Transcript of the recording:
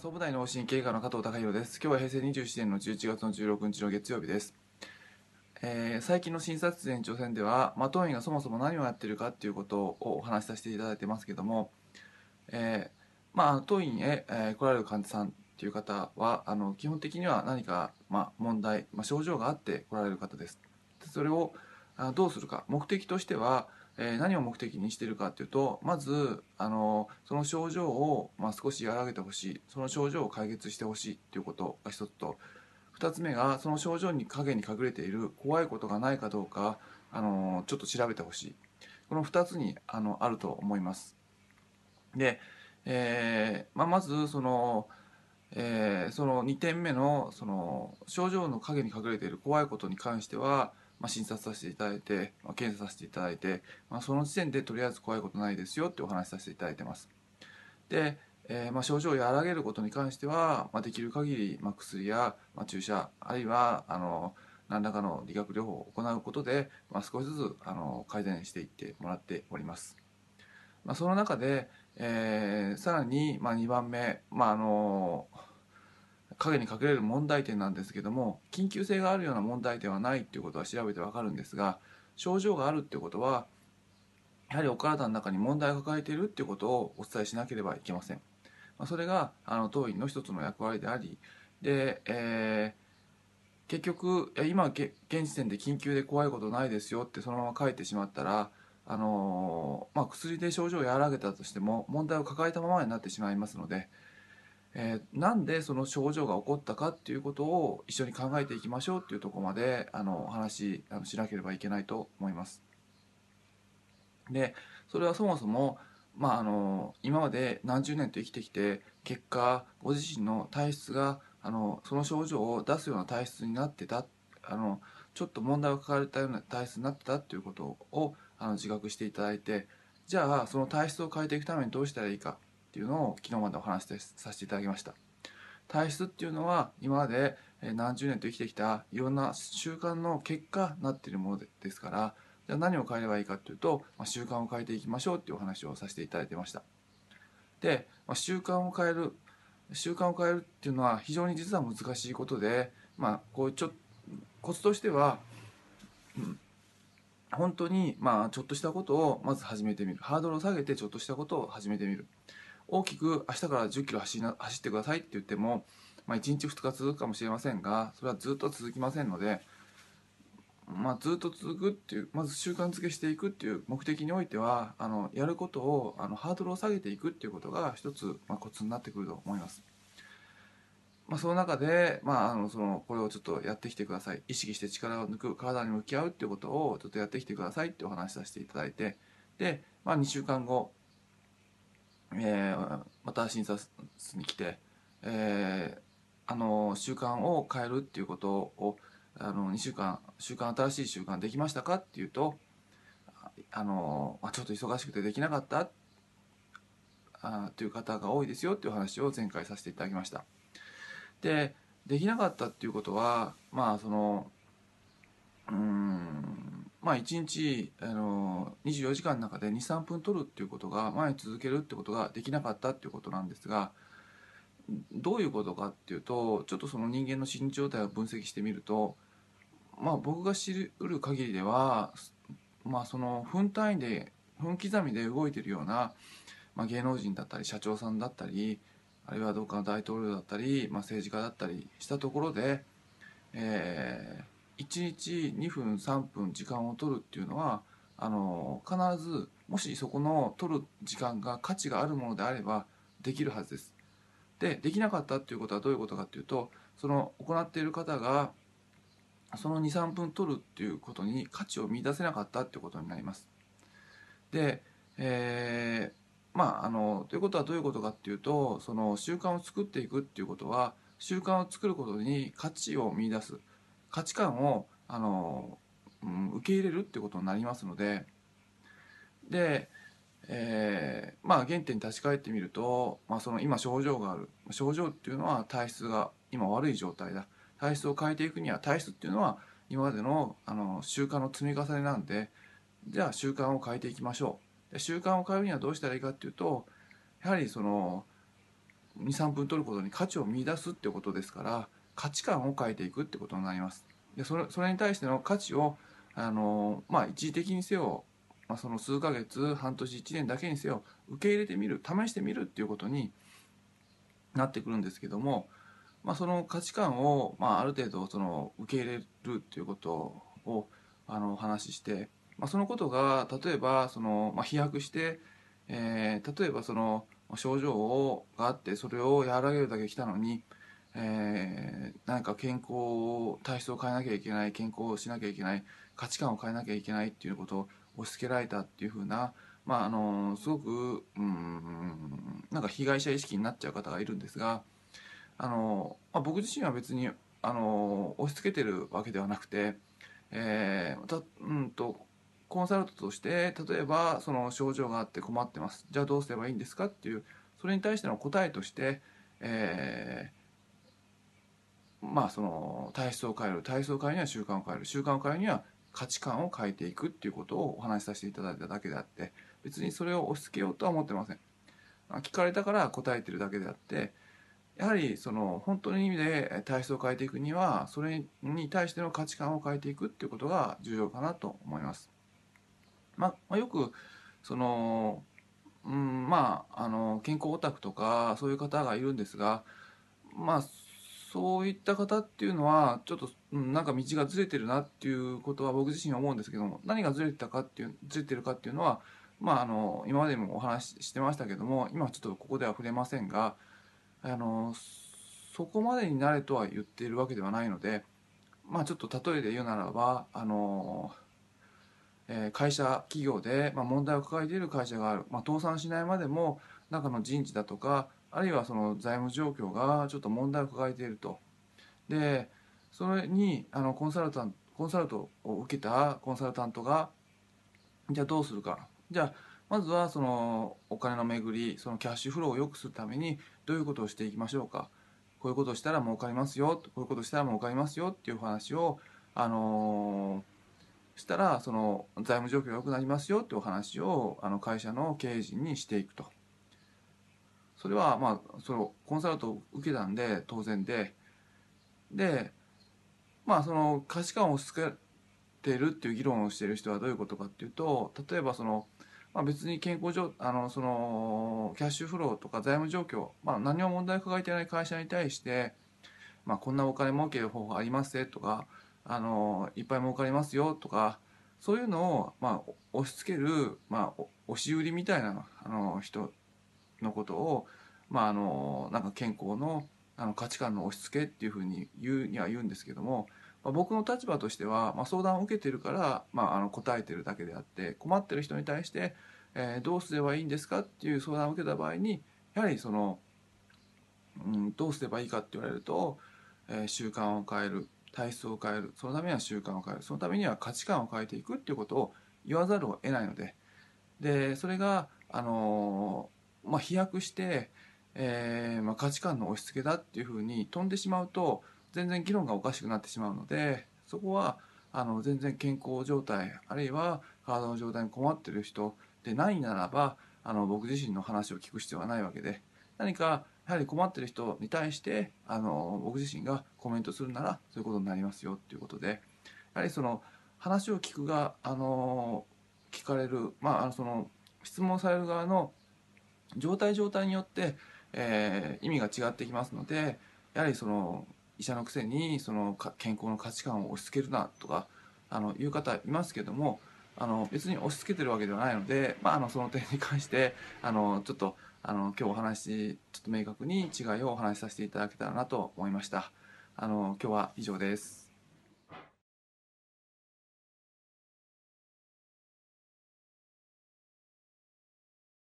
総武大脳神経科の加藤隆弘です。今日は平成27年の11月の16日の月曜日です。えー最近の診察室延長戦では、まあ、当院がそもそも何をやっているかっていうことをお話しさせていただいてますけども、えーまあ、当院へ、えー来られる患者さんっていう方はあの基本的には何か、まあ、問題、まあ、症状があって来られる方です。それをあどうするか目的としては、えー何を目的にしてるかっていうとまずあのその症状を、まあ、少し和らげてほしい。その症状を解決してほしいっていうことが一つと。二つ目がその症状に影に隠れている怖いことがないかどうかあのちょっと調べてほしい。この二つにあのあると思います。で、えーまあ、まずそのえーその2点目のその症状の影に隠れている怖いことに関しては、まあ、診察させていただいて、まあ、検査させていただいて、まあ、その時点でとりあえず怖いことないですよってお話しさせていただいてます。で、えーまあ、症状を和らげることに関しては、まあ、できる限り、まあ、薬や、まあ、注射あるいはあの何らかの理学療法を行うことで、まあ、少しずつあの改善していってもらっております。まあ、その中で、えーさらに、まあ、2番目、まあ、あの影に隠れる問題点なんですけども緊急性があるような問題点はないっていうことは調べてわかるんですが症状があるっていうことはやはりお体の中に問題を抱えているっていうことをお伝えしなければいけません。ま、それがあの当院の一つの役割でありで、えー結局今現時点で緊急で怖いことないですよってそのまま書いてしまったらあのーまあ、薬で症状を和らげたとしても問題を抱えたままになってしまいますので、えーなんでその症状が起こったかっていうことを一緒に考えていきましょうっていうとこまであのお話あのしなければいけないと思います。でそれはそもそも、まあ、あの今まで何十年と生きてきて結果ご自身の体質があのその症状を出すような体質になってたあのちょっと問題を抱えたような体質になってたっていうことをあの自覚していただいてじゃあその体質を変えていくためにどうしたらいいかっていうのを昨日までお話しさせていただきました。体質っていうのは今までえ何十年と生きてきたいろんな習慣の結果になっているものでですからじゃあ何を変えればいいかっていうと、まあ、習慣を変えていきましょうっていうお話をさせていただいてました。で、まあ、習慣を変える習慣を変えるっていうのは非常に実は難しいことでまあこうちょコツとしては、うん本当にまあちょっとしたことをまず始めてみる。ハードルを下げてちょっとしたことを始めてみる。大きく明日から1 0キロ走な走ってくださいって言っても、まあ、1日2日続くかもしれませんがそれはずっと続きませんので、まあ、ずっと続くっていうまず習慣づけしていくっていう目的においてはあのやることをあのハードルを下げていくっていうことが一つ、まあ、コツになってくると思います。まあ、その中で、まあ、あのそのこれをちょっとやってきてください意識して力を抜く体に向き合うっていうことをちょっとやってきてくださいってお話しさせていただいてで、まあ、2週間後、えーまた診察室に来て、えーあの習慣を変えるっていうことをあの2週間習慣新しい習慣できましたかっていうとあの、ちょっと忙しくてできなかったあという方が多いですよっていう話を前回させていただきました。でできなかったっていうことはまあそのうんまあ1日あの24時間の中で23分取るっていうことが前に続けるってことができなかったっていうことなんですがどういうことかっていうとちょっとその人間の心理状態を分析してみるとまあ僕が知る限りではまあその分単位で分刻みで動いてるような、まあ、芸能人だったり社長さんだったりあるいはどっかの大統領だったり、まあ、政治家だったりしたところで、えー、1日2分3分時間を取るっていうのはあの必ずもしそこの取る時間が価値があるものであればできるはずです。でできなかったっていうことはどういうことかっていうとその行っている方がその23分取るっていうことに価値を見出せなかったっていうことになります。で、えーまああのということはどういうことかっていうとその習慣を作っていくっていうことは習慣を作ることに価値を見出す価値観をあの、うん、受け入れるってことになりますのでで、えーまあ原点に立ち返ってみると、まあ、その今症状がある症状っていうのは体質が今悪い状態だ。体質を変えていくには体質っていうのは今までのあの習慣の積み重ねなんでじゃあ習慣を変えていきましょう。で習慣を変えるにはどうしたらいいかっていうとやはりその23分取ることに価値を見出すってことですから価値観を変えていくってことになります。でそれそれに対しての価値をあのまあ一時的にせよ、まあ、その数ヶ月半年1年だけにせよ受け入れてみる試してみるっていうことになってくるんですけども、まあ、その価値観を、まあ、ある程度その受け入れるっていうことをあのお話しして、まあ、そのことが例えばその、まあ、飛躍して、えー、例えばその症状をがあってそれを和らげるだけ来たのに、えー、何か健康を体質を変えなきゃいけない健康をしなきゃいけない価値観を変えなきゃいけないっていうことを押し付けられたっていうふうな、まあ、あのすごくうんなんか被害者意識になっちゃう方がいるんですがあの、まあ、僕自身は別にあの押し付けてるわけではなくて、えー、たうんとコンサルトとして例えばその症状があって困ってます。じゃあどうすればいいんですかっていうそれに対しての答えとして、えー、まあその体質を変える。体質を変えるには習慣を変える。習慣を変えるには価値観を変えていくっていうことをお話しさせていただいただけであって別にそれを押し付けようとは思ってません。聞かれたから答えてるだけであってやはりその本当の意味で体質を変えていくにはそれに対しての価値観を変えていくっていうことが重要かなと思います。まあ、よくその、うん、まああの健康オタクとかそういう方がいるんですがまあそういった方っていうのはちょっと、うん、なんか道がずれてるなっていうことは僕自身は思うんですけども何がずれてたかっていうずれてるかっていうのはまああの今までもお話ししてましたけども今ちょっとここでは触れませんがあのそこまでになれとは言っているわけではないのでまあちょっと例えで言うならばあのえ会社企業で、まあ問題を抱えている会社がある、まあ、倒産しないまでも中の人事だとかあるいはその財務状況がちょっと問題を抱えていると。でそれにあのコンサルタントコンサルトを受けたコンサルタントがじゃあどうするか。じゃあまずはそのお金の巡りそのキャッシュフローを良くするためにどういうことをしていきましょうか。こういうことをしたら儲かりますよこういうことをしたら儲かりますよっていう話をあのーしたらその財務状況が良くなりますよってお話をあの会社の経営陣にしていくと。それはまあそのコンサルトを受けたんで当然で。でまあその価値観を押し付けてるっていう議論をしてる人はどういうことかっていうと例えばその、まあ、別に健康上あのそのキャッシュフローとか財務状況、まあ、何も問題を抱えていない会社に対して、まあ、こんなお金儲ける方法ありますねとかあのいっぱい儲かりますよとかそういうのを、まあ、押し付ける、まあ、押し売りみたいなあの人のことを、まあ、あのなんか健康のあの価値観の押し付けっていうふうに言うには言うんですけども、まあ、僕の立場としては、まあ、相談を受けてるから、まあ、あの答えてるだけであって困ってる人に対して、えー、どうすればいいんですかっていう相談を受けた場合にやはりその、うん、どうすればいいかって言われると、えー、習慣を変える体質を変えるそのためには習慣を変えるそのためには価値観を変えていくっていうことを言わざるを得ないのででそれが、あのまあ、飛躍して、えー、まあ、価値観の押し付けだっていうふうに飛んでしまうと全然議論がおかしくなってしまうのでそこはあの全然健康状態あるいは体の状態に困ってる人でないならばあの僕自身の話を聞く必要はないわけで何かやはり困ってる人に対してあの僕自身がコメントするならそういうことになりますよっていうことでやはりその話を聞くがあの聞かれるまああのその質問される側の状態状態によって、えー、意味が違ってきますのでやはりその医者のくせにその健康の価値観を押し付けるなとかあのいう方いますけどもあの別に押し付けてるわけではないので、まあ、あのその点に関してあのちょっとあの今日お話ちょっと明確に違いをお話しさせていただけたらなと思いました。あの今日は以上です。